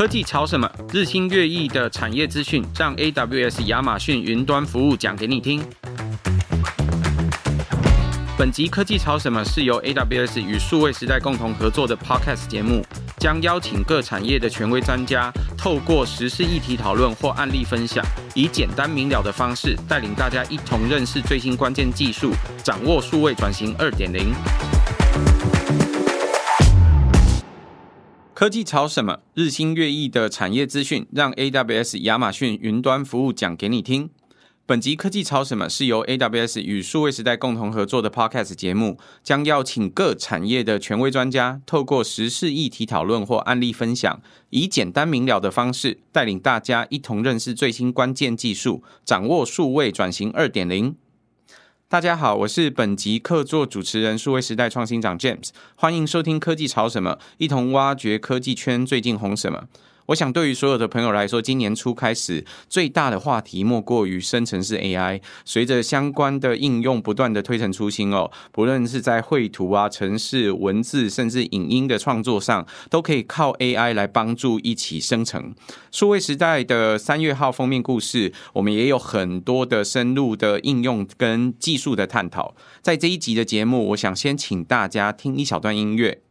科技潮什么？日新月异的产业资讯，让 AWS 亚马逊云端服务讲给你听。本集科技潮什么是由 AWS 与数位时代共同合作的 Podcast 节目，将邀请各产业的权威专家，透过实事议题讨论或案例分享，以简单明了的方式，带领大家一同认识最新关键技术，掌握数位转型二点零。科技潮什么？日新月异的产业资讯，让 AWS 亚马逊云端服务讲给你听。本集科技潮什么是由 AWS 与数位时代共同合作的 Podcast 节目，将邀请各产业的权威专家，透过时事议题讨论或案例分享，以简单明了的方式，带领大家一同认识最新关键技术，掌握数位转型二点零。大家好，我是本集客座主持人数位时代创新长 James，欢迎收听科技潮什么，一同挖掘科技圈最近红什么。我想，对于所有的朋友来说，今年初开始最大的话题莫过于生成式 AI。随着相关的应用不断的推陈出新哦，不论是在绘图啊、城市、文字，甚至影音的创作上，都可以靠 AI 来帮助一起生成。数位时代的三月号封面故事，我们也有很多的深入的应用跟技术的探讨。在这一集的节目，我想先请大家听一小段音乐。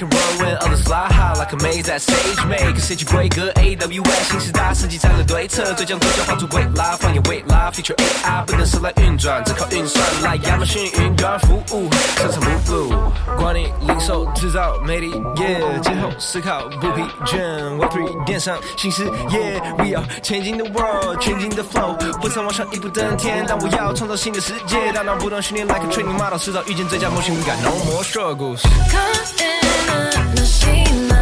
can roll with a like a maze that sage made。可设计规格 AWS 新时代设计战略对策，最将对焦画出未来，放眼未来，Feature AI 不能生来运转，只靠运算来亚马逊云端服务，生产不误，管理零售制造媒体业，今后思考不疲倦，Web3 电商新事业，We are changing the world，全新的 flow，不曾往上一步登天，但我要创造新的世界，大脑不断训练 like a training model，迟早遇见最佳模型感，No more struggles。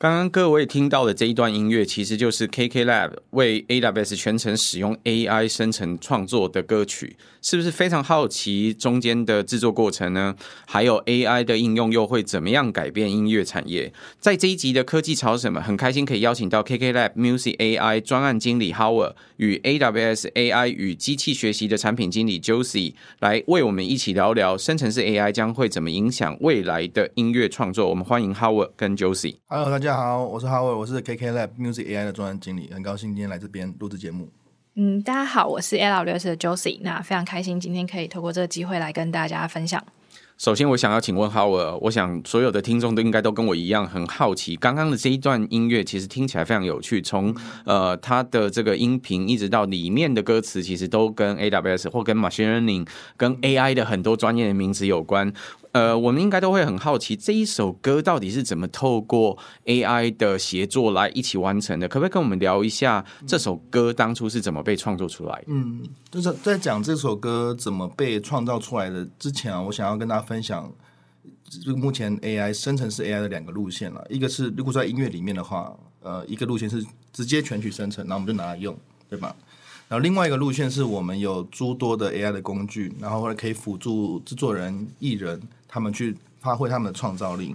刚刚各位听到的这一段音乐，其实就是 KKLab 为 AWS 全程使用 AI 生成创作的歌曲，是不是非常好奇中间的制作过程呢？还有 AI 的应用又会怎么样改变音乐产业？在这一集的科技潮什么，很开心可以邀请到 KKLab Music AI 专案经理 Howard 与 AWS AI 与机器学习的产品经理 Josie 来为我们一起聊聊生成式 AI 将会怎么影响未来的音乐创作。我们欢迎 Howard 跟 Josie。Hello，大家。大家好，我是 Howard，我是 KKLab Music AI 的专案经理，很高兴今天来这边录制节目。嗯，大家好，我是 AWS 的 Josie，那非常开心今天可以透过这个机会来跟大家分享。首先，我想要请问 Howard，我想所有的听众都应该都跟我一样很好奇，刚刚的这一段音乐其实听起来非常有趣，从呃它的这个音频一直到里面的歌词，其实都跟 AWS 或跟 Machine Learning、跟 AI 的很多专业的名词有关。呃，我们应该都会很好奇这一首歌到底是怎么透过 AI 的协作来一起完成的？可不可以跟我们聊一下这首歌当初是怎么被创作出来的？嗯，就是在讲这首歌怎么被创造出来的之前啊，我想要跟大家分享，就目前 AI 生成式 AI 的两个路线了。一个是如果在音乐里面的话，呃，一个路线是直接全曲生成，然后我们就拿来用，对吧？然后另外一个路线是我们有诸多的 AI 的工具，然后可以辅助制作人、艺人。他们去发挥他们的创造力。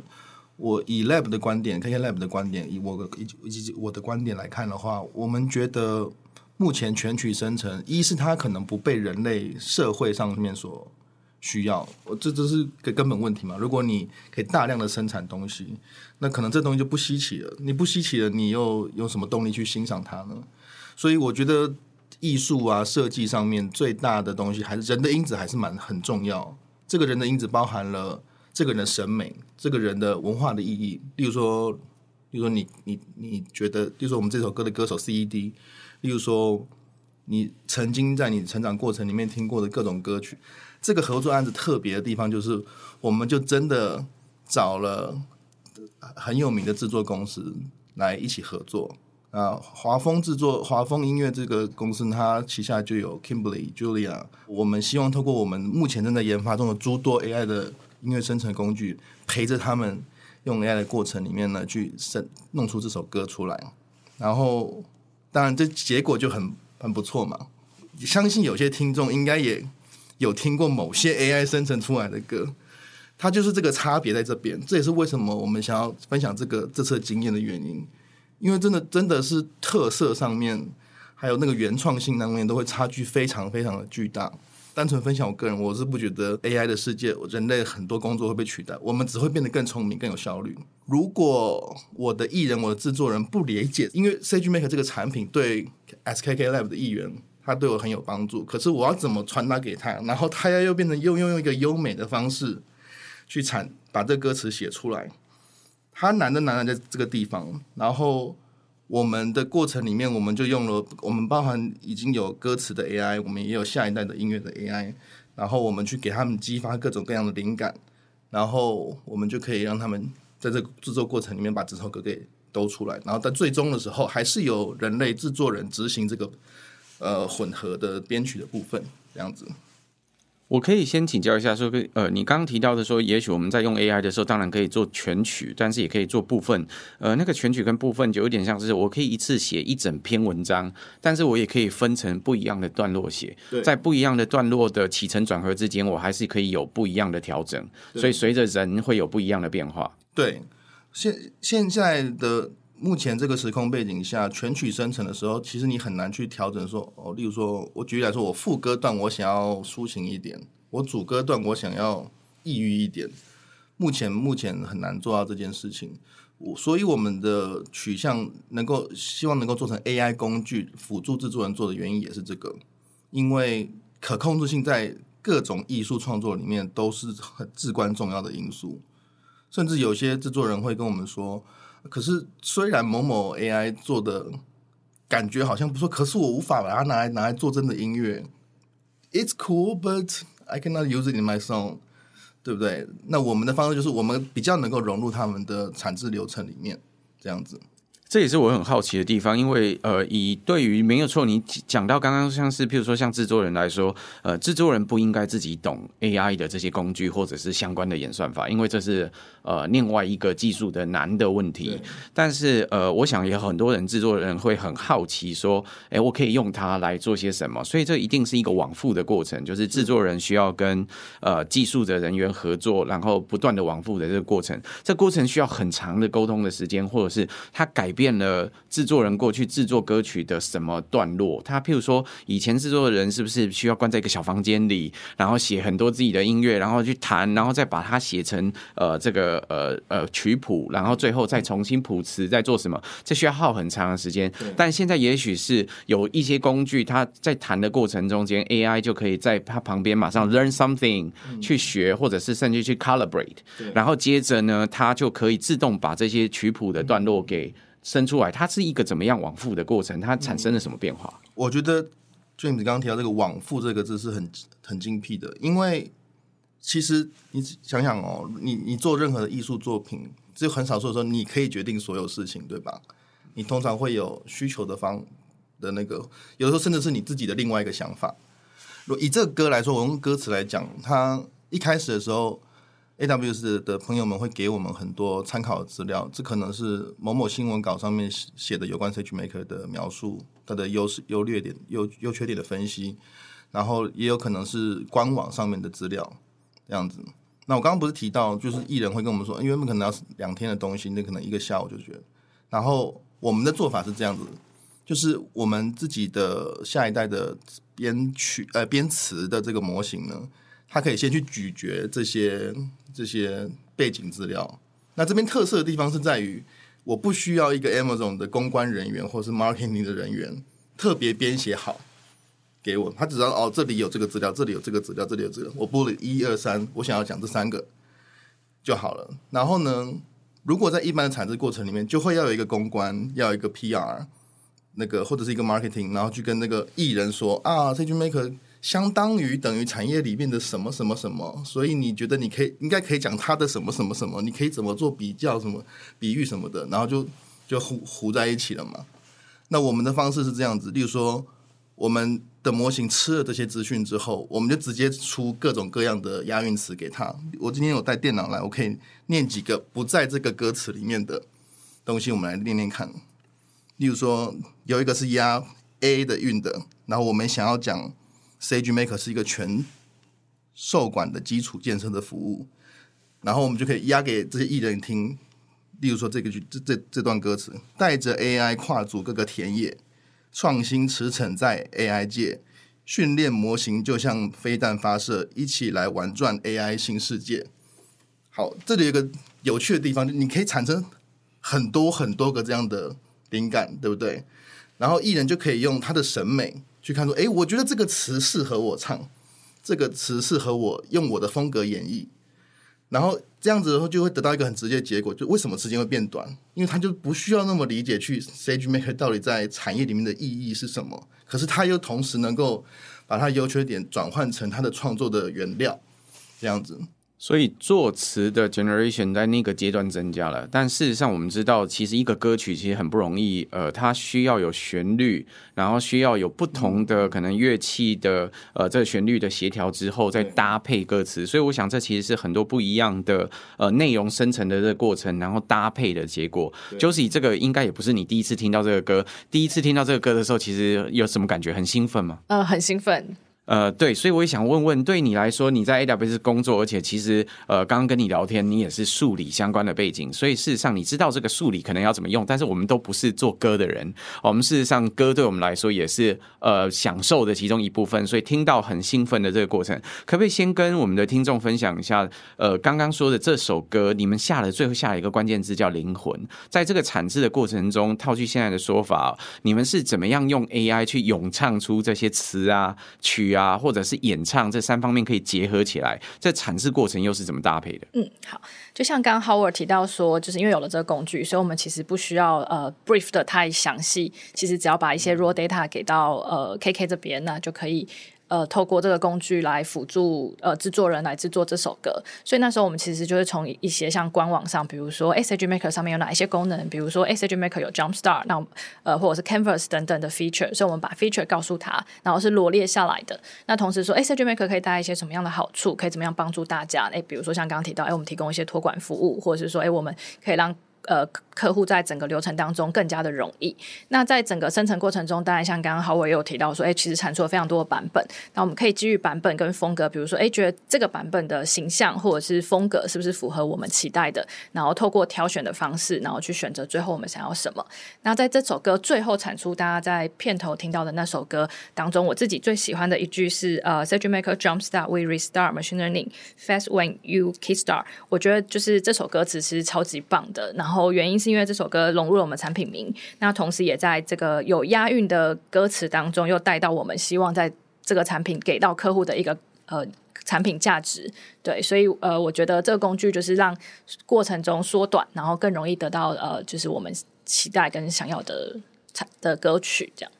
我以 Lab 的观点，KKLab 的观点，以我的以以我的观点来看的话，我们觉得目前全曲生成，一是它可能不被人类社会上面所需要，这这是个根本问题嘛。如果你可以大量的生产东西，那可能这东西就不稀奇了。你不稀奇了，你又有什么动力去欣赏它呢？所以我觉得艺术啊，设计上面最大的东西还是人的因子，还是蛮很重要。这个人的因子包含了这个人的审美，这个人的文化的意义。例如说，例如说你你你觉得，例如说我们这首歌的歌手 CED，例如说你曾经在你成长过程里面听过的各种歌曲。这个合作案子特别的地方就是，我们就真的找了很有名的制作公司来一起合作。啊，华丰制作、华丰音乐这个公司，它旗下就有 Kimberly、Julia。我们希望透过我们目前正在研发中的诸多 AI 的音乐生成工具，陪着他们用 AI 的过程里面呢，去生弄出这首歌出来。然后，当然这结果就很很不错嘛。相信有些听众应该也有听过某些 AI 生成出来的歌，它就是这个差别在这边。这也是为什么我们想要分享这个这次经验的原因。因为真的真的是特色上面，还有那个原创性上面，都会差距非常非常的巨大。单纯分享我个人，我是不觉得 AI 的世界，人类很多工作会被取代，我们只会变得更聪明、更有效率。如果我的艺人、我的制作人不理解，因为 SageMaker 这个产品对 SKK Lab 的艺员，他对我很有帮助。可是我要怎么传达给他，然后他要又变成又用用一个优美的方式去产把这歌词写出来。它难的难在这个地方，然后我们的过程里面，我们就用了我们包含已经有歌词的 AI，我们也有下一代的音乐的 AI，然后我们去给他们激发各种各样的灵感，然后我们就可以让他们在这个制作过程里面把这首歌给兜出来，然后在最终的时候，还是由人类制作人执行这个呃混合的编曲的部分，这样子。我可以先请教一下，说，呃，你刚刚提到的说，也许我们在用 AI 的时候，当然可以做全曲，但是也可以做部分。呃，那个全曲跟部分就有点像是，我可以一次写一整篇文章，但是我也可以分成不一样的段落写，在不一样的段落的起承转合之间，我还是可以有不一样的调整。所以随着人会有不一样的变化。对，现现在的。目前这个时空背景下，全曲生成的时候，其实你很难去调整说哦，例如说，我举例来说，我副歌段我想要抒情一点，我主歌段我想要抑郁一点。目前目前很难做到这件事情，我所以我们的取向能够希望能够做成 AI 工具辅助制作人做的原因也是这个，因为可控制性在各种艺术创作里面都是很至关重要的因素，甚至有些制作人会跟我们说。可是，虽然某某 AI 做的感觉好像不错，可是我无法把它拿来拿来做真的音乐。It's cool, but I cannot use it in my song，对不对？那我们的方式就是，我们比较能够融入他们的产制流程里面，这样子。这也是我很好奇的地方，因为呃，以对于没有错，你讲到刚刚像是，譬如说像制作人来说，呃，制作人不应该自己懂 AI 的这些工具或者是相关的演算法，因为这是呃另外一个技术的难的问题。但是呃，我想也有很多人制作人会很好奇说，哎，我可以用它来做些什么？所以这一定是一个往复的过程，就是制作人需要跟呃技术的人员合作，然后不断的往复的这个过程，这过程需要很长的沟通的时间，或者是他改变。变了制作人过去制作歌曲的什么段落？他譬如说，以前制作的人是不是需要关在一个小房间里，然后写很多自己的音乐，然后去弹，然后再把它写成呃这个呃呃曲谱，然后最后再重新谱词，再做什么？这需要耗很长的时间。但现在也许是有一些工具，它在弹的过程中间，AI 就可以在它旁边马上 learn something 去学，或者是甚至去 calibrate，然后接着呢，它就可以自动把这些曲谱的段落给。生出来，它是一个怎么样往复的过程？它产生了什么变化？我觉得 James 刚刚提到这个“往复”这个字是很很精辟的，因为其实你想想哦，你你做任何的艺术作品，只有很少数的时候你可以决定所有事情，对吧？你通常会有需求的方的那个，有的时候甚至是你自己的另外一个想法。如以这个歌来说，我用歌词来讲，它一开始的时候。AWS 的朋友们会给我们很多参考的资料，这可能是某某新闻稿上面写的有关 SageMaker 的描述，它的优势、优劣点、优优缺点的分析，然后也有可能是官网上面的资料这样子。那我刚刚不是提到，就是艺人会跟我们说，因为我们可能要两天的东西，那可能一个下午就觉得。然后我们的做法是这样子，就是我们自己的下一代的编曲呃编词的这个模型呢。他可以先去咀嚼这些这些背景资料。那这边特色的地方是在于，我不需要一个 Amazon 的公关人员或是 marketing 的人员特别编写好给我，他只知道哦，这里有这个资料，这里有这个资料，这里有这个，我播了一二三，我想要讲这三个就好了。然后呢，如果在一般的产制过程里面，就会要有一个公关，要有一个 PR，那个或者是一个 marketing，然后去跟那个艺人说啊这句 make。相当于等于产业里面的什么什么什么，所以你觉得你可以应该可以讲它的什么什么什么，你可以怎么做比较、什么比喻什么的，然后就就糊糊在一起了嘛。那我们的方式是这样子，例如说，我们的模型吃了这些资讯之后，我们就直接出各种各样的押韵词给他。我今天有带电脑来，我可以念几个不在这个歌词里面的东西，我们来念念看。例如说，有一个是押 A 的韵的，然后我们想要讲 SageMaker 是一个全受管的基础建设的服务，然后我们就可以压给这些艺人听。例如说这个句这这这段歌词，带着 AI 跨足各个田野，创新驰骋在 AI 界，训练模型就像飞弹发射，一起来玩转 AI 新世界。好，这里有一个有趣的地方，你可以产生很多很多个这样的灵感，对不对？然后艺人就可以用他的审美去看说，诶，我觉得这个词适合我唱，这个词适合我用我的风格演绎。然后这样子的话，就会得到一个很直接的结果，就为什么时间会变短？因为他就不需要那么理解去 SageMaker 到底在产业里面的意义是什么，可是他又同时能够把他优缺点转换成他的创作的原料，这样子。所以作词的 generation 在那个阶段增加了，但事实上我们知道，其实一个歌曲其实很不容易，呃，它需要有旋律，然后需要有不同的可能乐器的呃这个旋律的协调之后再搭配歌词，所以我想这其实是很多不一样的呃内容生成的这个过程，然后搭配的结果。Josie 这个应该也不是你第一次听到这个歌，第一次听到这个歌的时候，其实有什么感觉？很兴奋吗？呃，很兴奋。呃，对，所以我也想问问，对你来说，你在 AWS 工作，而且其实呃，刚刚跟你聊天，你也是数理相关的背景，所以事实上你知道这个数理可能要怎么用，但是我们都不是做歌的人，我们事实上歌对我们来说也是呃享受的其中一部分，所以听到很兴奋的这个过程，可不可以先跟我们的听众分享一下？呃，刚刚说的这首歌，你们下了最后下了一个关键字叫灵魂，在这个产制的过程中，套句现在的说法，你们是怎么样用 AI 去咏唱出这些词啊曲？啊，或者是演唱这三方面可以结合起来，在阐释过程又是怎么搭配的？嗯，好，就像刚 Howard 提到说，就是因为有了这个工具，所以我们其实不需要呃 brief 的太详细，其实只要把一些 raw data 给到呃 KK 这边，那就可以。呃，透过这个工具来辅助呃制作人来制作这首歌，所以那时候我们其实就是从一些像官网上，比如说 SageMaker 上面有哪一些功能，比如说 SageMaker 有 Jumpstart，那呃或者是 Canvas 等等的 feature，所以我们把 feature 告诉他，然后是罗列下来的。那同时说，SageMaker 可以带一些什么样的好处，可以怎么样帮助大家？诶，比如说像刚刚提到，诶，我们提供一些托管服务，或者是说，诶，我们可以让。呃，客户在整个流程当中更加的容易。那在整个生成过程中，当然像刚刚 Howard 也有提到说，哎，其实产出了非常多的版本。那我们可以基于版本跟风格，比如说，哎，觉得这个版本的形象或者是风格是不是符合我们期待的？然后透过挑选的方式，然后去选择最后我们想要什么。那在这首歌最后产出，大家在片头听到的那首歌当中，我自己最喜欢的一句是呃，SageMaker Jumpstart We Restart Machine Learning Fast When You Kickstart。我觉得就是这首歌词其实超级棒的。然后后原因是因为这首歌融入了我们产品名，那同时也在这个有押韵的歌词当中，又带到我们希望在这个产品给到客户的一个呃产品价值。对，所以呃，我觉得这个工具就是让过程中缩短，然后更容易得到呃，就是我们期待跟想要的产的歌曲这样。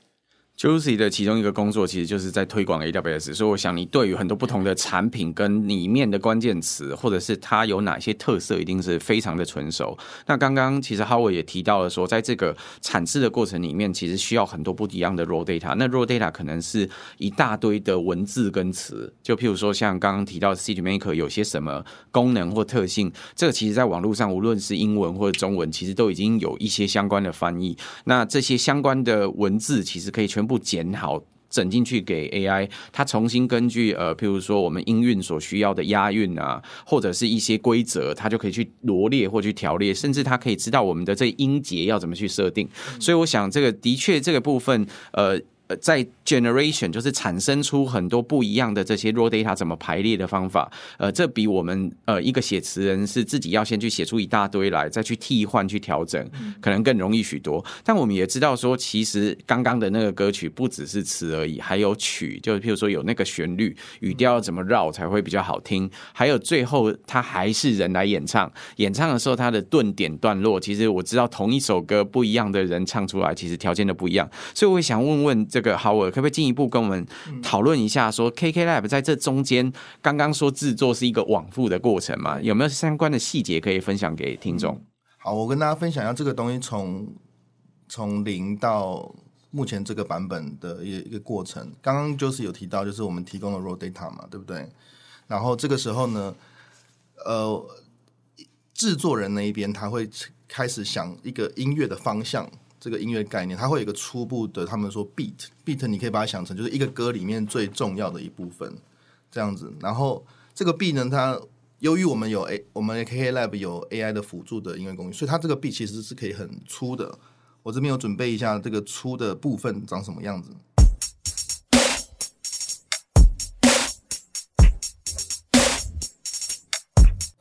Josie 的其中一个工作其实就是在推广 AWS，所以我想你对于很多不同的产品跟里面的关键词，或者是它有哪些特色，一定是非常的纯熟。那刚刚其实 Howard 也提到了说，在这个产制的过程里面，其实需要很多不一样的 raw data。那 raw data 可能是一大堆的文字跟词，就譬如说像刚刚提到 City Maker 有些什么功能或特性，这个其实在网络上无论是英文或者中文，其实都已经有一些相关的翻译。那这些相关的文字其实可以全部。不剪好整进去给 AI，它重新根据呃，譬如说我们音韵所需要的押韵啊，或者是一些规则，它就可以去罗列或去条列，甚至它可以知道我们的这音节要怎么去设定。所以我想这个的确这个部分呃。在 generation 就是产生出很多不一样的这些 raw data 怎么排列的方法，呃，这比我们呃一个写词人是自己要先去写出一大堆来，再去替换去调整，可能更容易许多。但我们也知道说，其实刚刚的那个歌曲不只是词而已，还有曲，就是譬如说有那个旋律，语调要怎么绕才会比较好听，还有最后他还是人来演唱，演唱的时候他的顿点段落，其实我知道同一首歌不一样的人唱出来，其实条件都不一样。所以我想问问。这个 Howard 可不可以进一步跟我们讨论一下，说 KK Lab 在这中间刚刚说制作是一个往复的过程嘛？有没有相关的细节可以分享给听众？好，我跟大家分享一下这个东西从从零到目前这个版本的一一个过程。刚刚就是有提到，就是我们提供了 raw data 嘛，对不对？然后这个时候呢，呃，制作人那一边他会开始想一个音乐的方向。这个音乐概念，它会有一个初步的，他们说 beat，beat 你可以把它想成就是一个歌里面最重要的一部分，这样子。然后这个 beat 呢，它由于我们有 A，我们 KK Lab 有 AI 的辅助的音乐工具，所以它这个 beat 其实是可以很粗的。我这边有准备一下这个粗的部分长什么样子。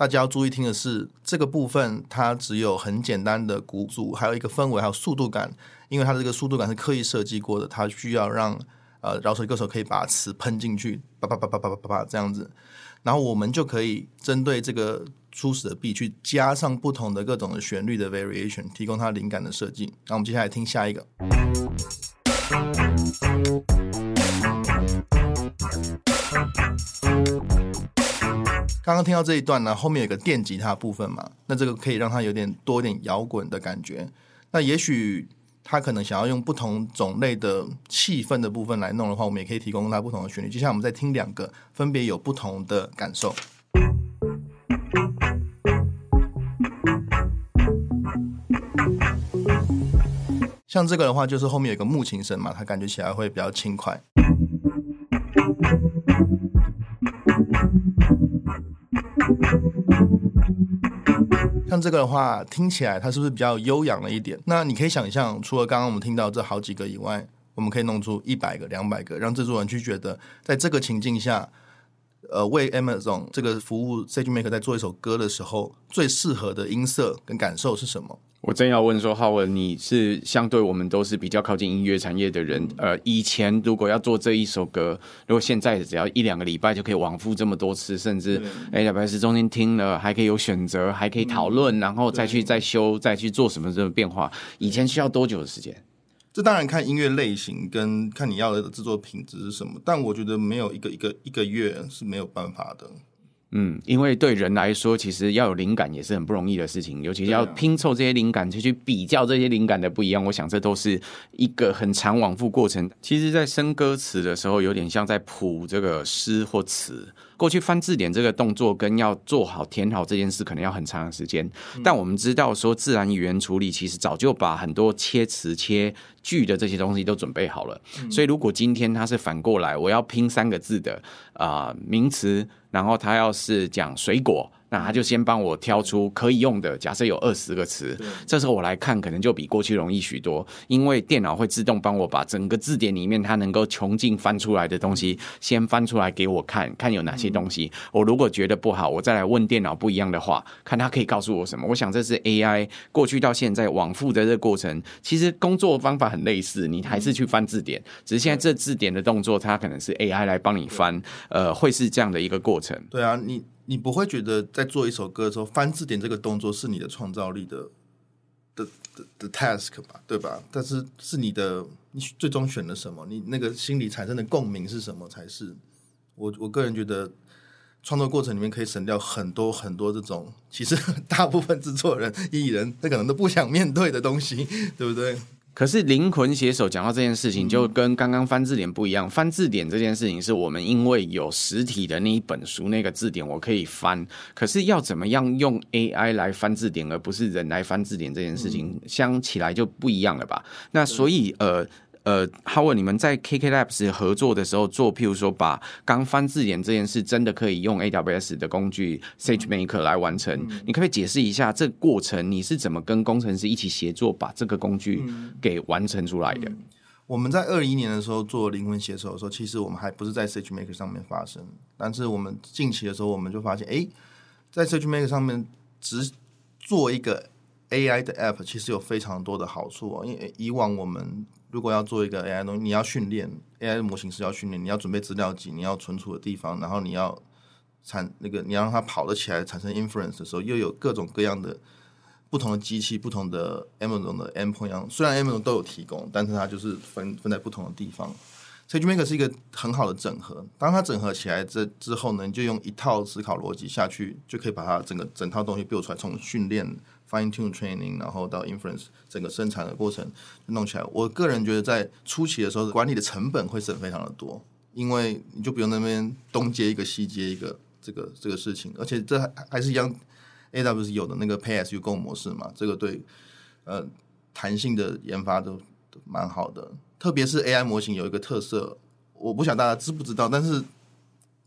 大家要注意听的是，这个部分它只有很简单的鼓组，还有一个氛围，还有速度感。因为它的这个速度感是刻意设计过的，它需要让呃饶舌歌手可以把词喷进去，叭叭叭叭叭叭叭这样子。然后我们就可以针对这个初始的 B 去加上不同的各种的旋律的 variation，提供它灵感的设计。那我们接下来听下一个。刚刚听到这一段呢，后面有个电吉他部分嘛，那这个可以让它有点多一点摇滚的感觉。那也许他可能想要用不同种类的气氛的部分来弄的话，我们也可以提供它不同的旋律。接下来我们再听两个，分别有不同的感受。像这个的话，就是后面有个木琴声嘛，它感觉起来会比较轻快。像这个的话，听起来它是不是比较悠扬了一点？那你可以想象，除了刚刚我们听到这好几个以外，我们可以弄出一百个、两百个，让制作人去觉得，在这个情境下，呃，为 Amazon 这个服务 SageMaker 在做一首歌的时候，最适合的音色跟感受是什么？我正要问说，Howard，你是相对我们都是比较靠近音乐产业的人，呃，以前如果要做这一首歌，如果现在只要一两个礼拜就可以往复这么多次，甚至 AWS 中间听了还可以有选择，还可以讨论，然后再去再修，再去做什么这种变化，以前需要多久的时间？这当然看音乐类型跟看你要的制作品质是什么，但我觉得没有一个一个一个月是没有办法的。嗯，因为对人来说，其实要有灵感也是很不容易的事情，尤其是要拼凑这些灵感，就去比较这些灵感的不一样。我想这都是一个很长往复过程。其实，在生歌词的时候，有点像在谱这个诗或词。过去翻字典这个动作跟要做好填好这件事，可能要很长的时间。但我们知道说，自然语言处理其实早就把很多切词切句的这些东西都准备好了。所以，如果今天它是反过来，我要拼三个字的啊、呃、名词，然后他要是讲水果。那他就先帮我挑出可以用的，假设有二十个词，这时候我来看可能就比过去容易许多，因为电脑会自动帮我把整个字典里面它能够穷尽翻出来的东西先翻出来给我看，看有哪些东西。我如果觉得不好，我再来问电脑不一样的话，看它可以告诉我什么。我想这是 AI 过去到现在往复的这个过程，其实工作方法很类似，你还是去翻字典，只是现在这字典的动作它可能是 AI 来帮你翻，呃，会是这样的一个过程。对啊，你。你不会觉得在做一首歌的时候翻字典这个动作是你的创造力的的的的 task 吧，对吧？但是是你的，你最终选了什么？你那个心里产生的共鸣是什么？才是我我个人觉得创作过程里面可以省掉很多很多这种，其实 大部分制作人、艺人他可能都不想面对的东西，对不对？可是灵魂写手讲到这件事情，就跟刚刚翻字典不一样。翻字典这件事情是我们因为有实体的那一本书，那个字典我可以翻。可是要怎么样用 AI 来翻字典，而不是人来翻字典这件事情，相起来就不一样了吧？那所以呃。呃，Howard，你们在 KK Labs 合作的时候做，譬如说把刚翻字典这件事，真的可以用 AWS 的工具 SageMaker 来完成。你可不可以解释一下这个过程？你是怎么跟工程师一起协作，把这个工具给完成出来的？嗯、我们在二一年的时候做灵魂携手的时候，其实我们还不是在 SageMaker 上面发生，但是我们近期的时候，我们就发现，哎，在 SageMaker 上面只做一个 AI 的 App，其实有非常多的好处哦。因为以往我们如果要做一个 AI 东西，你要训练 AI 模型是要训练，你要准备资料集，你要存储的地方，然后你要产那个，你要让它跑得起来，产生 inference 的时候，又有各种各样的不同的机器、不同的 Amazon 的 endpoint，虽然 Amazon 都有提供，但是它就是分分在不同的地方。SageMaker 是一个很好的整合，当它整合起来这之后呢，你就用一套思考逻辑下去，就可以把它整个整套东西 build 出来，从训练、fine tune training，然后到 inference，整个生产的过程弄起来。我个人觉得在初期的时候，管理的成本会省非常的多，因为你就不用那边东接一个西接一个这个这个事情，而且这还还是一样，AWS 有的那个 Pay as you go 模式嘛，这个对呃弹性的研发都都蛮好的。特别是 AI 模型有一个特色，我不晓得大家知不知道，但是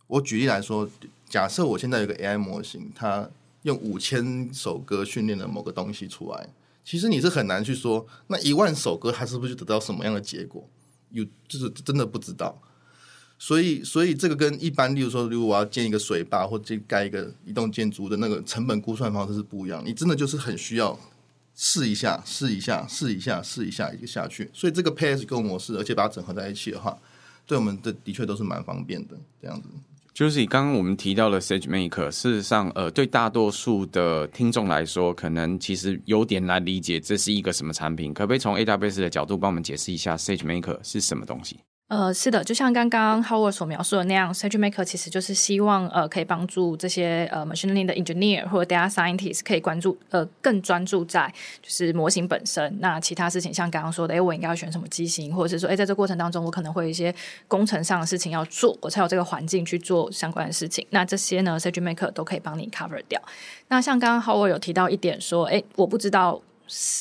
我举例来说，假设我现在有个 AI 模型，它用五千首歌训练了某个东西出来，其实你是很难去说那一万首歌它是不是就得到什么样的结果，有就是真的不知道。所以，所以这个跟一般，例如说，如果我要建一个水坝或者盖一个一栋建筑的那个成本估算方式是不一样，你真的就是很需要。试一下，试一下，试一下，试一下，一个下去。所以这个 P S Go 模式，而且把它整合在一起的话，对我们的的确都是蛮方便的。这样子，就是以刚刚我们提到的 SageMaker，事实上，呃，对大多数的听众来说，可能其实有点难理解这是一个什么产品。可不可以从 AWS 的角度帮我们解释一下 SageMaker 是什么东西？呃，是的，就像刚刚 Howard 所描述的那样，SageMaker 其实就是希望呃可以帮助这些呃 machine learning 的 engineer 或者 data scientist 可以关注呃更专注在就是模型本身。那其他事情像刚刚说的，哎，我应该要选什么机型，或者是说，哎，在这过程当中我可能会有一些工程上的事情要做，我才有这个环境去做相关的事情。那这些呢，SageMaker 都可以帮你 cover 掉。那像刚刚 Howard 有提到一点说，哎，我不知道。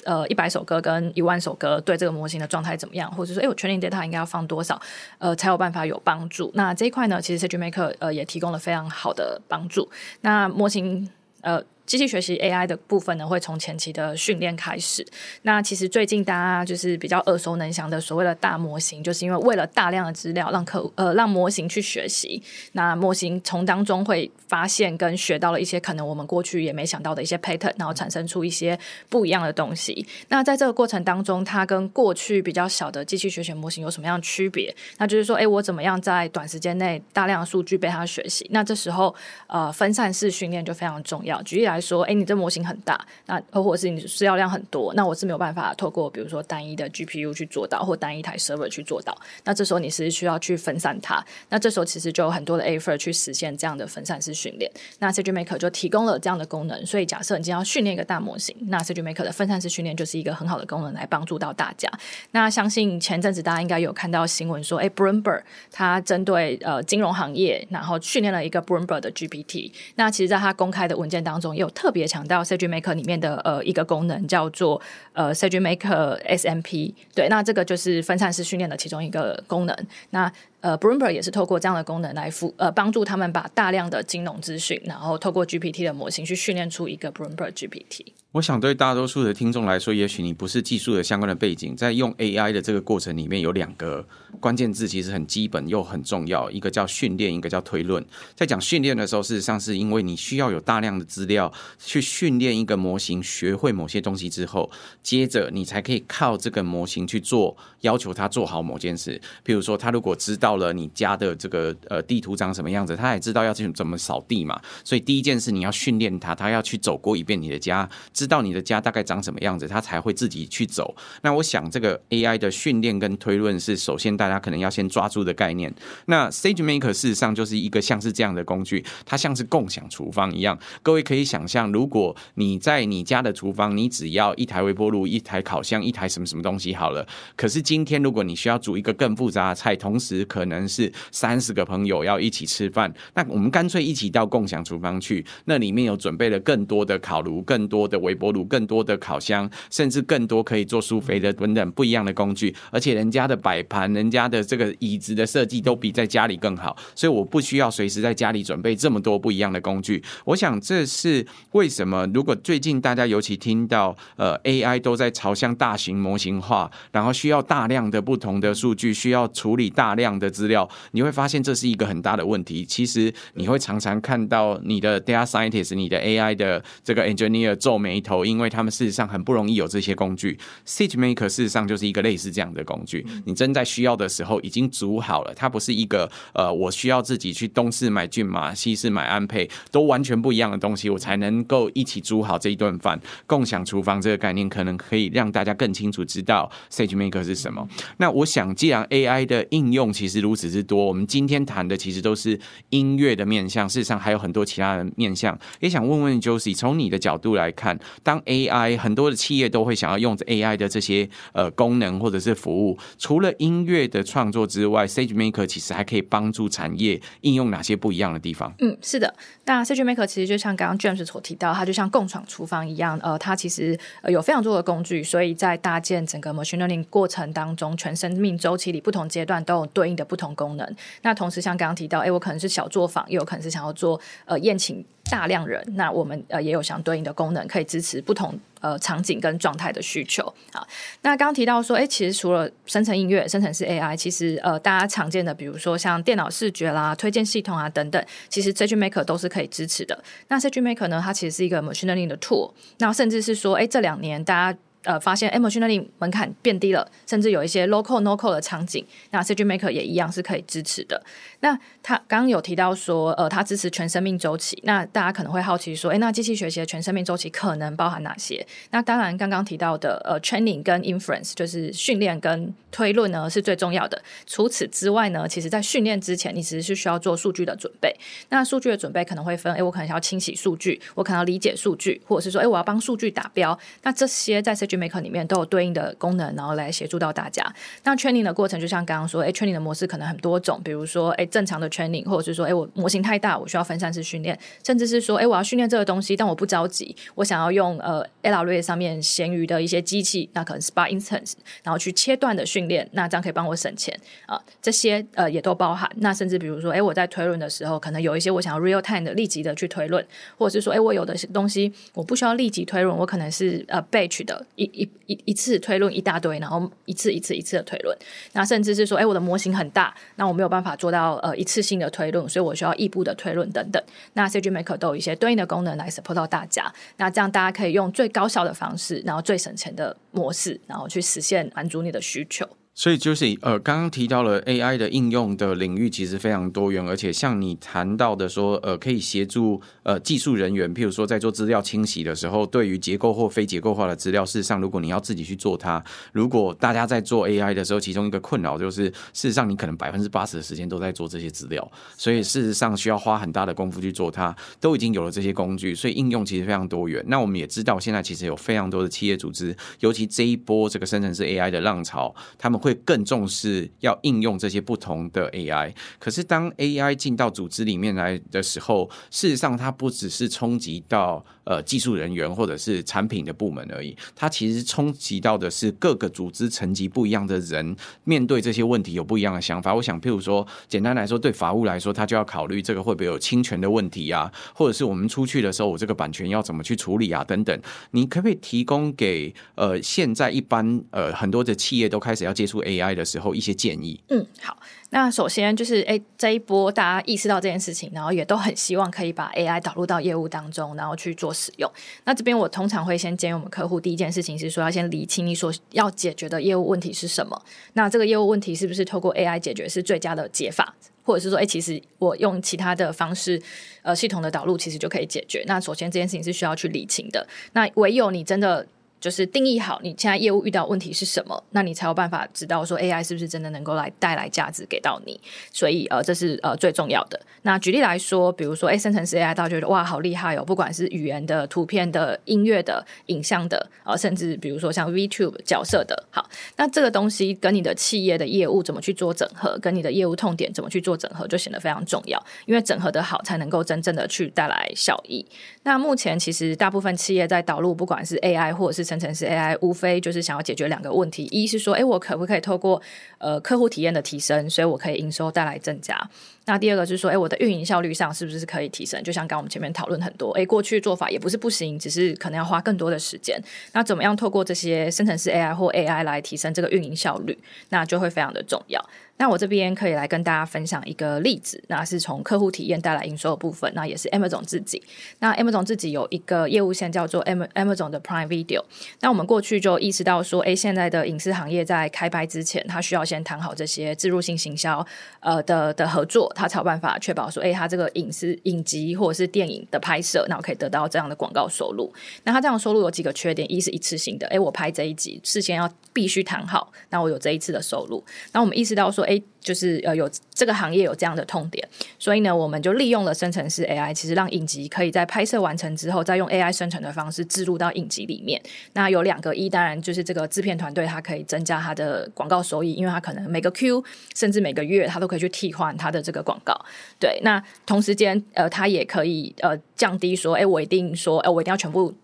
呃，一百首歌跟一万首歌对这个模型的状态怎么样？或者说，哎，我 training data 应该要放多少？呃，才有办法有帮助？那这一块呢，其实 SageMaker 呃也提供了非常好的帮助。那模型呃。机器学习 AI 的部分呢，会从前期的训练开始。那其实最近大家就是比较耳熟能详的所谓的大模型，就是因为为了大量的资料让客呃让模型去学习，那模型从当中会发现跟学到了一些可能我们过去也没想到的一些 pattern，然后产生出一些不一样的东西。那在这个过程当中，它跟过去比较小的机器学习模型有什么样的区别？那就是说，哎，我怎么样在短时间内大量的数据被它学习？那这时候呃分散式训练就非常重要。举例。来说，哎，你这模型很大，那或者是你资料量很多，那我是没有办法透过比如说单一的 GPU 去做到，或单一台 server 去做到。那这时候你是需要去分散它。那这时候其实就有很多的 effort 去实现这样的分散式训练。那 SageMaker 就提供了这样的功能。所以假设你今天要训练一个大模型，那 SageMaker 的分散式训练就是一个很好的功能来帮助到大家。那相信前阵子大家应该有看到新闻说，哎，Bloomberg 它针对呃金融行业，然后训练了一个 Bloomberg 的 GPT。那其实在它公开的文件当中有特别强调 SageMaker 里面的呃一个功能叫做呃 SageMaker SMP，对，那这个就是分散式训练的其中一个功能。那呃，Bloomberg 也是透过这样的功能来辅呃帮助他们把大量的金融资讯，然后透过 GPT 的模型去训练出一个 Bloomberg GPT。我想对大多数的听众来说，也许你不是技术的相关的背景，在用 AI 的这个过程里面，有两个关键字其实很基本又很重要，一个叫训练，一个叫推论。在讲训练的时候，事实上是因为你需要有大量的资料去训练一个模型，学会某些东西之后，接着你才可以靠这个模型去做要求它做好某件事。譬如说，他如果知道到了你家的这个呃地图长什么样子，他也知道要去怎么扫地嘛。所以第一件事你要训练他，他要去走过一遍你的家。知道你的家大概长什么样子，他才会自己去走。那我想，这个 AI 的训练跟推论是首先大家可能要先抓住的概念。那 SageMaker 事实上就是一个像是这样的工具，它像是共享厨房一样。各位可以想象，如果你在你家的厨房，你只要一台微波炉、一台烤箱、一台什么什么东西好了。可是今天如果你需要煮一个更复杂的菜，同时可可能是三十个朋友要一起吃饭，那我们干脆一起到共享厨房去，那里面有准备了更多的烤炉、更多的微波炉，更多的烤箱，甚至更多可以做舒肥的等等不一样的工具，而且人家的摆盘、人家的这个椅子的设计都比在家里更好，所以我不需要随时在家里准备这么多不一样的工具。我想这是为什么，如果最近大家尤其听到呃 AI 都在朝向大型模型化，然后需要大量的不同的数据，需要处理大量的的资料，你会发现这是一个很大的问题。其实你会常常看到你的 data scientist、你的 AI 的这个 engineer 皱眉头，因为他们事实上很不容易有这些工具。SageMaker 事实上就是一个类似这样的工具，你真在需要的时候已经组好了，它不是一个呃，我需要自己去东市买骏马，西市买安配，都完全不一样的东西，我才能够一起煮好这一顿饭。共享厨房这个概念，可能可以让大家更清楚知道 SageMaker 是什么。那我想，既然 AI 的应用其实如此之多，我们今天谈的其实都是音乐的面向，事实上还有很多其他的面向。也想问问 Josie，从你的角度来看，当 AI 很多的企业都会想要用 AI 的这些呃功能或者是服务，除了音乐的创作之外，SageMaker 其实还可以帮助产业应用哪些不一样的地方？嗯，是的。那 SageMaker 其实就像刚刚 James 所提到，它就像共创厨房一样，呃，它其实有非常多的工具，所以在搭建整个 Machine Learning 过程当中，全生命周期里不同阶段都有对应的不同功能。那同时像刚刚提到，哎，我可能是小作坊，也有可能是想要做呃宴请大量人，那我们呃也有相对应的功能，可以支持不同呃场景跟状态的需求啊。那刚刚提到说，哎，其实除了生成音乐、生成式 AI，其实呃大家常见的，比如说像电脑视觉啦、推荐系统啊等等，其实 SageMaker 都是可以支持的。那 SageMaker 呢，它其实是一个 Machine Learning 的 tool，那甚至是说，哎，这两年大家。呃，发现 machine learning 门槛变低了，甚至有一些 low code no code 的场景，那 SageMaker 也一样是可以支持的。那他刚刚有提到说，呃，他支持全生命周期。那大家可能会好奇说，诶，那机器学习的全生命周期可能包含哪些？那当然，刚刚提到的呃，training 跟 inference 就是训练跟推论呢是最重要的。除此之外呢，其实在训练之前，你其实是需要做数据的准备。那数据的准备可能会分，诶，我可能要清洗数据，我可能要理解数据，或者是说，诶，我要帮数据打标。那这些在 Sage Maker 里面都有对应的功能，然后来协助到大家。那 training 的过程，就像刚刚说，哎，training 的模式可能很多种，比如说，哎，正常的 training，或者是说，哎，我模型太大，我需要分散式训练，甚至是说，哎，我要训练这个东西，但我不着急，我想要用呃 AWS 上面闲余的一些机器，那可能 Spa Instance，然后去切断的训练，那这样可以帮我省钱啊。这些呃也都包含。那甚至比如说，哎，我在推论的时候，可能有一些我想要 real time 的立即的去推论，或者是说，哎，我有的东西我不需要立即推论，我可能是呃 batch 的一一一次推论一大堆，然后一次一次一次的推论，那甚至是说，哎，我的模型很大，那我没有办法做到呃一次性的推论，所以我需要异步的推论等等。那 CG Maker 都有一些对应的功能来 support 到大家，那这样大家可以用最高效的方式，然后最省钱的模式，然后去实现满足你的需求。所以就是呃，刚刚提到了 AI 的应用的领域其实非常多元，而且像你谈到的说，呃，可以协助呃技术人员，譬如说在做资料清洗的时候，对于结构或非结构化的资料，事实上如果你要自己去做它，如果大家在做 AI 的时候，其中一个困扰就是，事实上你可能百分之八十的时间都在做这些资料，所以事实上需要花很大的功夫去做它，都已经有了这些工具，所以应用其实非常多元。那我们也知道，现在其实有非常多的企业组织，尤其这一波这个生成式 AI 的浪潮，他们会更重视要应用这些不同的 AI，可是当 AI 进到组织里面来的时候，事实上它不只是冲击到呃技术人员或者是产品的部门而已，它其实冲击到的是各个组织层级不一样的人，面对这些问题有不一样的想法。我想，譬如说，简单来说，对法务来说，他就要考虑这个会不会有侵权的问题啊，或者是我们出去的时候，我这个版权要怎么去处理啊，等等。你可不可以提供给呃现在一般呃很多的企业都开始要接触 AI？的时候一些建议。嗯，好。那首先就是，哎，这一波大家意识到这件事情，然后也都很希望可以把 AI 导入到业务当中，然后去做使用。那这边我通常会先建议我们客户，第一件事情是说，要先理清你所要解决的业务问题是什么。那这个业务问题是不是透过 AI 解决是最佳的解法，或者是说，哎，其实我用其他的方式，呃，系统的导入其实就可以解决。那首先这件事情是需要去理清的。那唯有你真的。就是定义好你现在业务遇到问题是什么，那你才有办法知道说 AI 是不是真的能够来带来价值给到你。所以呃，这是呃最重要的。那举例来说，比如说哎，生成式 AI，大家觉得哇好厉害哦，不管是语言的、图片的、音乐的、影像的，呃，甚至比如说像 VTube 角色的，好，那这个东西跟你的企业的业务怎么去做整合，跟你的业务痛点怎么去做整合，就显得非常重要。因为整合的好，才能够真正的去带来效益。那目前其实大部分企业在导入，不管是 AI 或者是生成式 AI，无非就是想要解决两个问题：一是说，哎，我可不可以透过呃客户体验的提升，所以我可以营收带来增加。那第二个就是说，哎，我的运营效率上是不是可以提升？就像刚刚我们前面讨论很多，哎，过去做法也不是不行，只是可能要花更多的时间。那怎么样透过这些生成式 AI 或 AI 来提升这个运营效率？那就会非常的重要。那我这边可以来跟大家分享一个例子，那是从客户体验带来营收的部分，那也是 Amazon 自己。那 Amazon 自己有一个业务线叫做 Amazon 的 Prime Video。那我们过去就意识到说，哎，现在的影视行业在开拍之前，它需要先谈好这些自入性行销呃的的合作，他才有办法确保说，哎，他这个影视影集或者是电影的拍摄，那我可以得到这样的广告收入。那他这样收入有几个缺点：一是一次性的，哎，我拍这一集事先要必须谈好，那我有这一次的收入。那我们意识到说，哎，就是呃，有这个行业有这样的痛点，所以呢，我们就利用了生成式 AI，其实让影集可以在拍摄完成之后，再用 AI 生成的方式置入到影集里面。那有两个一，当然就是这个制片团队它可以增加它的广告收益，因为它可能每个 Q 甚至每个月它都可以去替换它的这个广告。对，那同时间呃，它也可以呃降低说，哎，我一定说，哎，我一定要全部。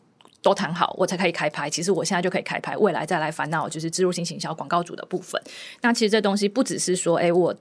都谈好，我才可以开拍。其实我现在就可以开拍，未来再来烦恼就是植入性行销广告主的部分。那其实这东西不只是说，哎，我。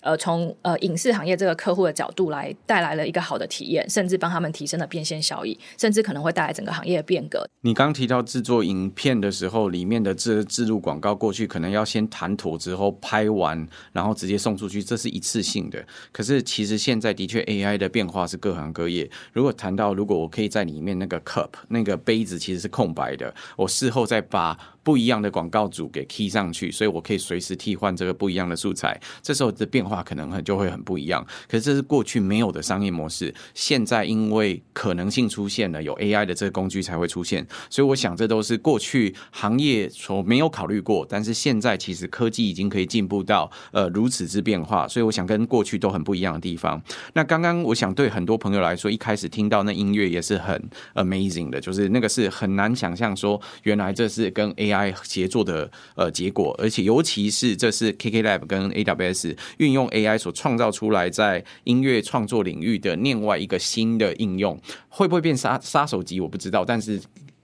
呃，从呃影视行业这个客户的角度来带来了一个好的体验，甚至帮他们提升了变现效益，甚至可能会带来整个行业的变革。你刚提到制作影片的时候，里面的这置入广告过去可能要先谈妥之后拍完，然后直接送出去，这是一次性的。可是其实现在的确 AI 的变化是各行各业。如果谈到如果我可以在里面那个 cup 那个杯子其实是空白的，我事后再把。不一样的广告主给 key 上去，所以我可以随时替换这个不一样的素材。这时候的变化可能很就会很不一样。可是这是过去没有的商业模式，现在因为可能性出现了，有 AI 的这个工具才会出现。所以我想这都是过去行业所没有考虑过，但是现在其实科技已经可以进步到呃如此之变化。所以我想跟过去都很不一样的地方。那刚刚我想对很多朋友来说，一开始听到那音乐也是很 amazing 的，就是那个是很难想象说原来这是跟 AI。AI 协作的呃结果，而且尤其是这是 KK Lab 跟 AWS 运用 AI 所创造出来在音乐创作领域的另外一个新的应用，会不会变杀杀手级我不知道，但是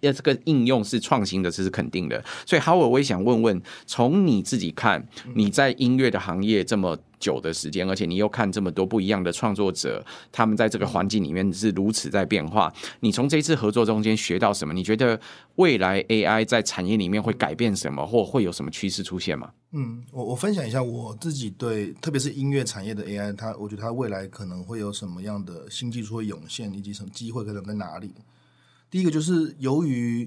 要这个应用是创新的，这是肯定的。所以 Howard，我也想问问，从你自己看，你在音乐的行业这么久的时间，而且你又看这么多不一样的创作者，他们在这个环境里面是如此在变化。你从这次合作中间学到什么？你觉得未来 AI 在产业里面会改变什么，或会有什么趋势出现吗？嗯，我我分享一下我自己对，特别是音乐产业的 AI，它我觉得它未来可能会有什么样的新技术会涌现，以及什么机会可能在哪里。第一个就是由于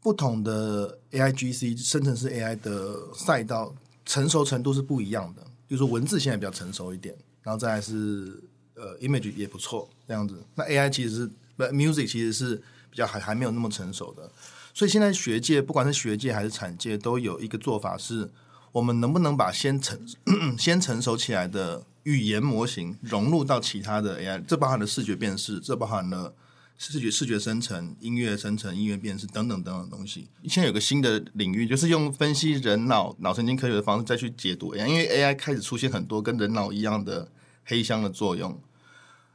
不同的 AIGC 生成式 AI 的赛道成熟程度是不一样的。比如说文字现在比较成熟一点，然后再是呃 image 也不错这样子。那 AI 其实是不 music 其实是比较还还没有那么成熟的，所以现在学界不管是学界还是产界都有一个做法是，我们能不能把先成 先成熟起来的语言模型融入到其他的 AI，这包含了视觉辨识，这包含了。视觉视觉生成、音乐生成、音乐辨识等等等等东西。现在有个新的领域，就是用分析人脑脑神经科学的方式再去解读 AI，因为 AI 开始出现很多跟人脑一样的黑箱的作用。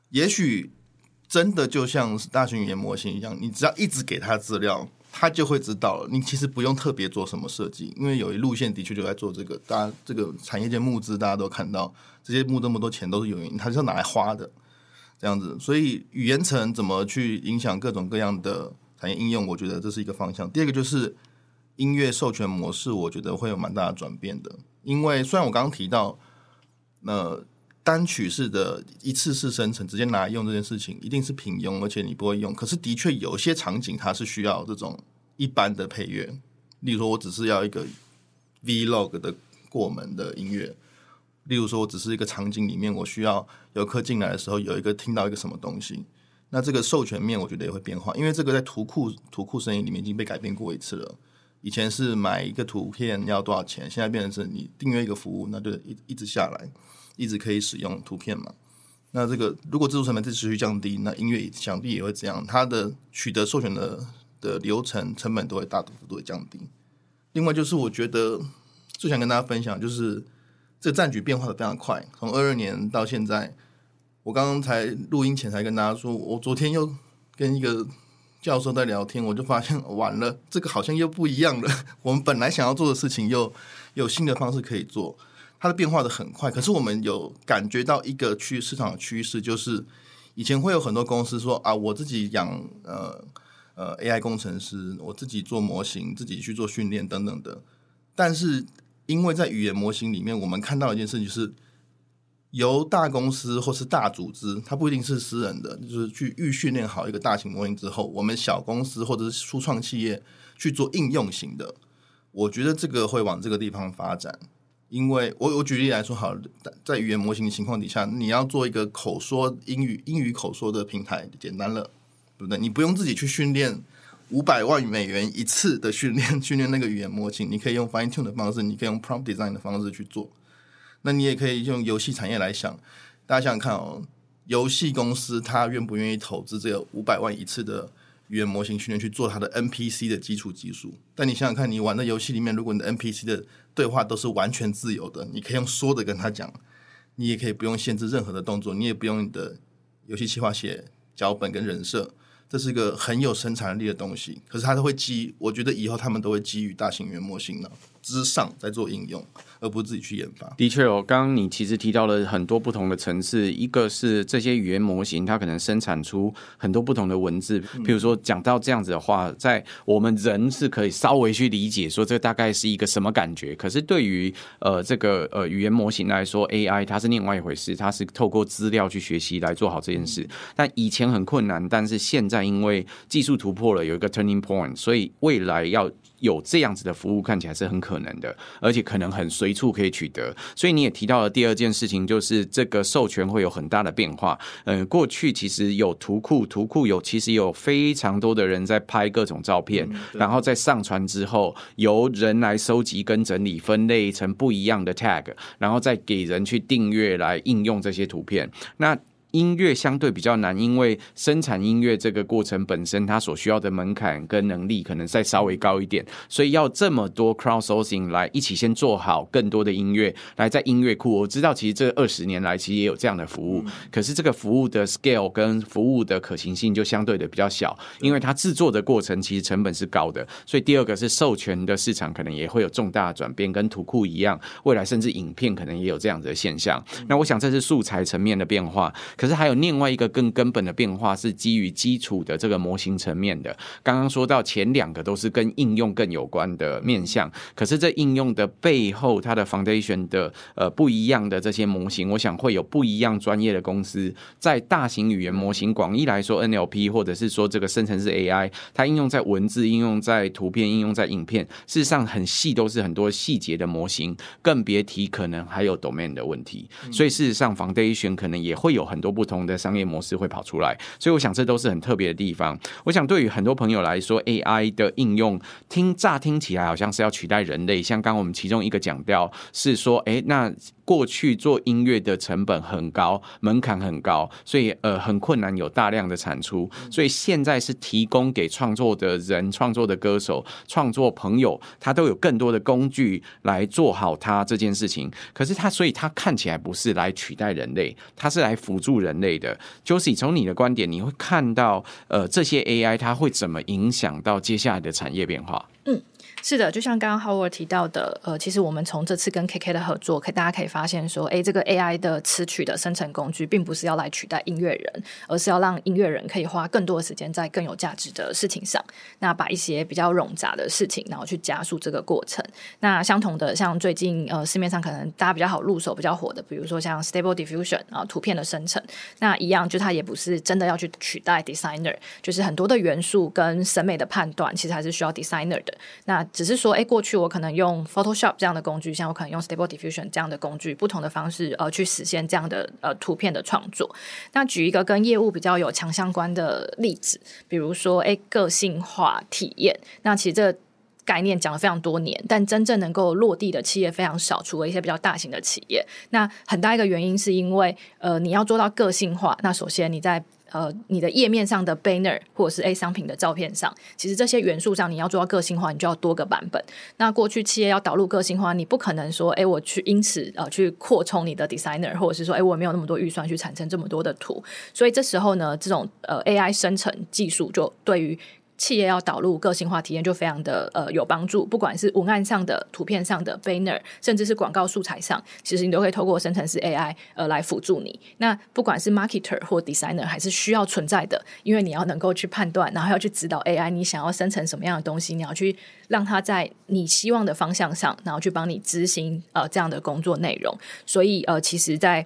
也许真的就像是大型语言模型一样，你只要一直给它资料，它就会知道了。你其实不用特别做什么设计，因为有一路线的确就在做这个。大家这个产业界募资，大家都看到这些募这么多钱都是有原因，它是要拿来花的。这样子，所以语言层怎么去影响各种各样的产业应用？我觉得这是一个方向。第二个就是音乐授权模式，我觉得会有蛮大的转变的。因为虽然我刚刚提到，那、呃、单曲式的一次式生成直接拿来用这件事情一定是平庸，而且你不会用。可是的确有些场景它是需要这种一般的配乐，例如说我只是要一个 Vlog 的过门的音乐。例如说，我只是一个场景里面，我需要游客进来的时候有一个听到一个什么东西，那这个授权面我觉得也会变化，因为这个在图库图库生意里面已经被改变过一次了。以前是买一个图片要多少钱，现在变成是你订阅一个服务，那就一一直下来，一直可以使用图片嘛。那这个如果制作成本是持续降低，那音乐想必也会这样，它的取得授权的的流程成本都会大幅度的降低。另外就是我觉得最想跟大家分享就是。这个战局变化的非常快，从二二年到现在，我刚刚才录音前才跟大家说，我昨天又跟一个教授在聊天，我就发现完了，这个好像又不一样了。我们本来想要做的事情，又有新的方式可以做，它的变化的很快。可是我们有感觉到一个趋市场的趋势，就是以前会有很多公司说啊，我自己养呃呃 AI 工程师，我自己做模型，自己去做训练等等的，但是。因为在语言模型里面，我们看到一件事情，就是由大公司或是大组织，它不一定是私人的，就是去预训练好一个大型模型之后，我们小公司或者是初创企业去做应用型的。我觉得这个会往这个地方发展，因为我我举例来说，好，在语言模型的情况底下，你要做一个口说英语英语口说的平台，简单了，对不对？你不用自己去训练五百万美元一次的训练 训练那个语言模型，你可以用 fine tune 的方式，你可以用 prompt design 的方式去做。那你也可以用游戏产业来想，大家想想看哦，游戏公司它愿不愿意投资这个五百万一次的？语言模型训练去做它的 NPC 的基础技术，但你想想看，你玩的游戏里面，如果你的 NPC 的对话都是完全自由的，你可以用说的跟他讲，你也可以不用限制任何的动作，你也不用你的游戏企划写脚本跟人设，这是一个很有生产力的东西。可是它都会基，我觉得以后他们都会基于大型语言模型呢。之上在做应用，而不是自己去研发。的确哦，刚刚你其实提到了很多不同的层次，一个是这些语言模型，它可能生产出很多不同的文字。譬如说，讲到这样子的话，在我们人是可以稍微去理解，说这大概是一个什么感觉。可是对于呃这个呃语言模型来说，AI 它是另外一回事，它是透过资料去学习来做好这件事。但以前很困难，但是现在因为技术突破了，有一个 turning point，所以未来要有这样子的服务，看起来是很可能的，而且可能很随处可以取得。所以你也提到了第二件事情，就是这个授权会有很大的变化。嗯，过去其实有图库，图库有其实有非常多的人在拍各种照片，嗯、然后在上传之后，由人来收集跟整理，分类成不一样的 tag，然后再给人去订阅来应用这些图片。那音乐相对比较难，因为生产音乐这个过程本身，它所需要的门槛跟能力可能再稍微高一点，所以要这么多 crowdsourcing 来一起先做好更多的音乐，来在音乐库。我知道其实这二十年来其实也有这样的服务，可是这个服务的 scale 跟服务的可行性就相对的比较小，因为它制作的过程其实成本是高的。所以第二个是授权的市场可能也会有重大的转变，跟图库一样，未来甚至影片可能也有这样子的现象。那我想这是素材层面的变化。可是还有另外一个更根本的变化是基于基础的这个模型层面的。刚刚说到前两个都是跟应用更有关的面向，可是这应用的背后，它的 foundation 的呃不一样的这些模型，我想会有不一样专业的公司在大型语言模型广义来说 NLP 或者是说这个生成式 AI，它应用在文字、应用在图片、应用在影片，事实上很细都是很多细节的模型，更别提可能还有 domain 的问题。所以事实上 foundation 可能也会有很多不同的。商业模式会跑出来，所以我想这都是很特别的地方。我想对于很多朋友来说，AI 的应用听乍听起来好像是要取代人类，像刚我们其中一个讲掉是说，哎，那。过去做音乐的成本很高，门槛很高，所以呃很困难有大量的产出。所以现在是提供给创作的人、创作的歌手、创作朋友，他都有更多的工具来做好他这件事情。可是他，所以他看起来不是来取代人类，他是来辅助人类的。Josie，从你的观点，你会看到呃这些 AI 它会怎么影响到接下来的产业变化？是的，就像刚刚 Howard 提到的，呃，其实我们从这次跟 KK 的合作，可大家可以发现说，哎，这个 AI 的词曲的生成工具，并不是要来取代音乐人，而是要让音乐人可以花更多的时间在更有价值的事情上，那把一些比较冗杂的事情，然后去加速这个过程。那相同的，像最近呃市面上可能大家比较好入手、比较火的，比如说像 Stable Diffusion 啊，图片的生成，那一样就它也不是真的要去取代 Designer，就是很多的元素跟审美的判断，其实还是需要 Designer 的。那只是说，哎，过去我可能用 Photoshop 这样的工具，像我可能用 Stable Diffusion 这样的工具，不同的方式呃去实现这样的呃图片的创作。那举一个跟业务比较有强相关的例子，比如说，哎，个性化体验。那其实这个概念讲了非常多年，但真正能够落地的企业非常少，除了一些比较大型的企业。那很大一个原因是因为，呃，你要做到个性化，那首先你在呃，你的页面上的 banner 或者是 A 商品的照片上，其实这些元素上你要做到个性化，你就要多个版本。那过去企业要导入个性化，你不可能说，哎，我去因此呃去扩充你的 designer，或者是说，哎，我没有那么多预算去产生这么多的图。所以这时候呢，这种呃 AI 生成技术就对于企业要导入个性化体验就非常的呃有帮助。不管是文案上的、图片上的 banner，甚至是广告素材上，其实你都可以透过生成式 AI 呃来辅助你。那不管是 marketer 或 designer，还是需要存在的，因为你要能够去判断，然后要去指导 AI，你想要生成什么样的东西，你要去让它在你希望的方向上，然后去帮你执行呃这样的工作内容。所以呃，其实，在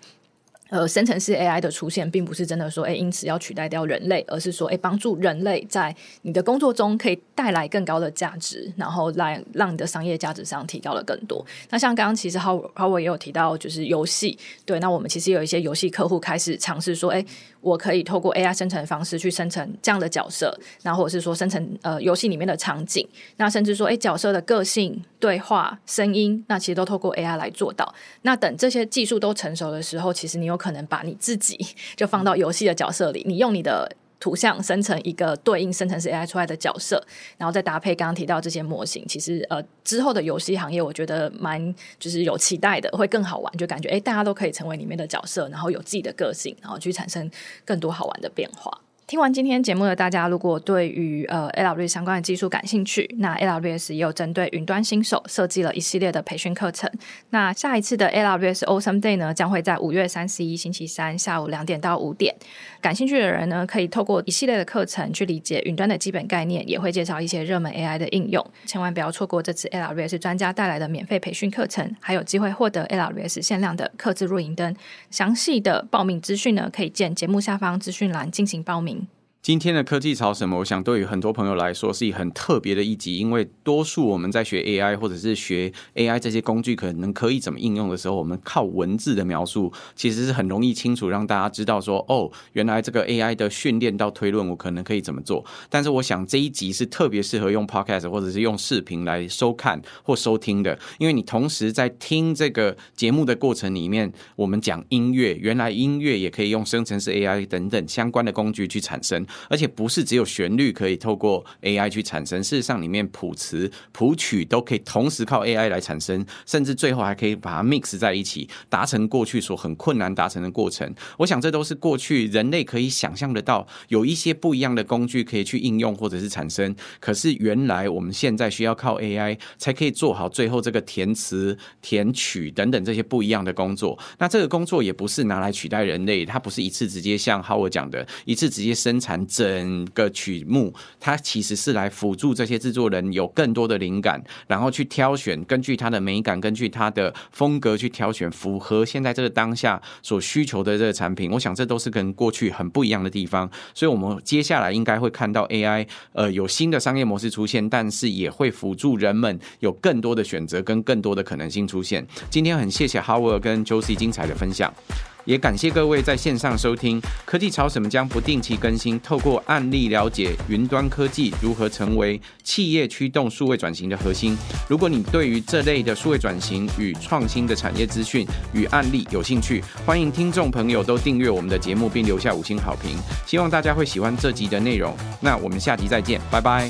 呃，生成式 AI 的出现，并不是真的说，哎，因此要取代掉人类，而是说，哎，帮助人类在你的工作中可以带来更高的价值，然后来让你的商业价值上提高了更多。那像刚刚其实 Howard 也有提到，就是游戏，对，那我们其实有一些游戏客户开始尝试说，哎，我可以透过 AI 生成的方式去生成这样的角色，然后或者是说生成呃游戏里面的场景，那甚至说，哎，角色的个性、对话、声音，那其实都透过 AI 来做到。那等这些技术都成熟的时候，其实你。有可能把你自己 就放到游戏的角色里，你用你的图像生成一个对应生成式 AI 出来的角色，然后再搭配刚刚提到这些模型，其实呃之后的游戏行业我觉得蛮就是有期待的，会更好玩，就感觉诶大家都可以成为里面的角色，然后有自己的个性，然后去产生更多好玩的变化。听完今天节目的大家，如果对于呃 AWS 相关的技术感兴趣，那 AWS 也有针对云端新手设计了一系列的培训课程。那下一次的 AWS Awesome Day 呢，将会在五月三十一星期三下午两点到五点。感兴趣的人呢，可以透过一系列的课程去理解云端的基本概念，也会介绍一些热门 AI 的应用。千万不要错过这次 AWS 专家带来的免费培训课程，还有机会获得 AWS 限量的客制录影灯。详细的报名资讯呢，可以见节目下方资讯栏进行报名。今天的科技潮什么？我想对于很多朋友来说是一很特别的一集，因为多数我们在学 AI 或者是学 AI 这些工具可能可以怎么应用的时候，我们靠文字的描述其实是很容易清楚让大家知道说，哦，原来这个 AI 的训练到推论，我可能可以怎么做。但是我想这一集是特别适合用 Podcast 或者是用视频来收看或收听的，因为你同时在听这个节目的过程里面，我们讲音乐，原来音乐也可以用生成式 AI 等等相关的工具去产生。而且不是只有旋律可以透过 AI 去产生，事实上里面谱词、谱曲都可以同时靠 AI 来产生，甚至最后还可以把它 mix 在一起，达成过去所很困难达成的过程。我想这都是过去人类可以想象得到，有一些不一样的工具可以去应用或者是产生。可是原来我们现在需要靠 AI 才可以做好最后这个填词、填曲等等这些不一样的工作。那这个工作也不是拿来取代人类，它不是一次直接像 Howard 讲的，一次直接生产。整个曲目，它其实是来辅助这些制作人有更多的灵感，然后去挑选，根据它的美感，根据它的风格去挑选符合现在这个当下所需求的这个产品。我想这都是跟过去很不一样的地方。所以，我们接下来应该会看到 AI，呃，有新的商业模式出现，但是也会辅助人们有更多的选择跟更多的可能性出现。今天很谢谢 Howard 跟 Josie 精彩的分享。也感谢各位在线上收听科技潮什么将不定期更新，透过案例了解云端科技如何成为企业驱动数位转型的核心。如果你对于这类的数位转型与创新的产业资讯与案例有兴趣，欢迎听众朋友都订阅我们的节目并留下五星好评。希望大家会喜欢这集的内容。那我们下集再见，拜拜。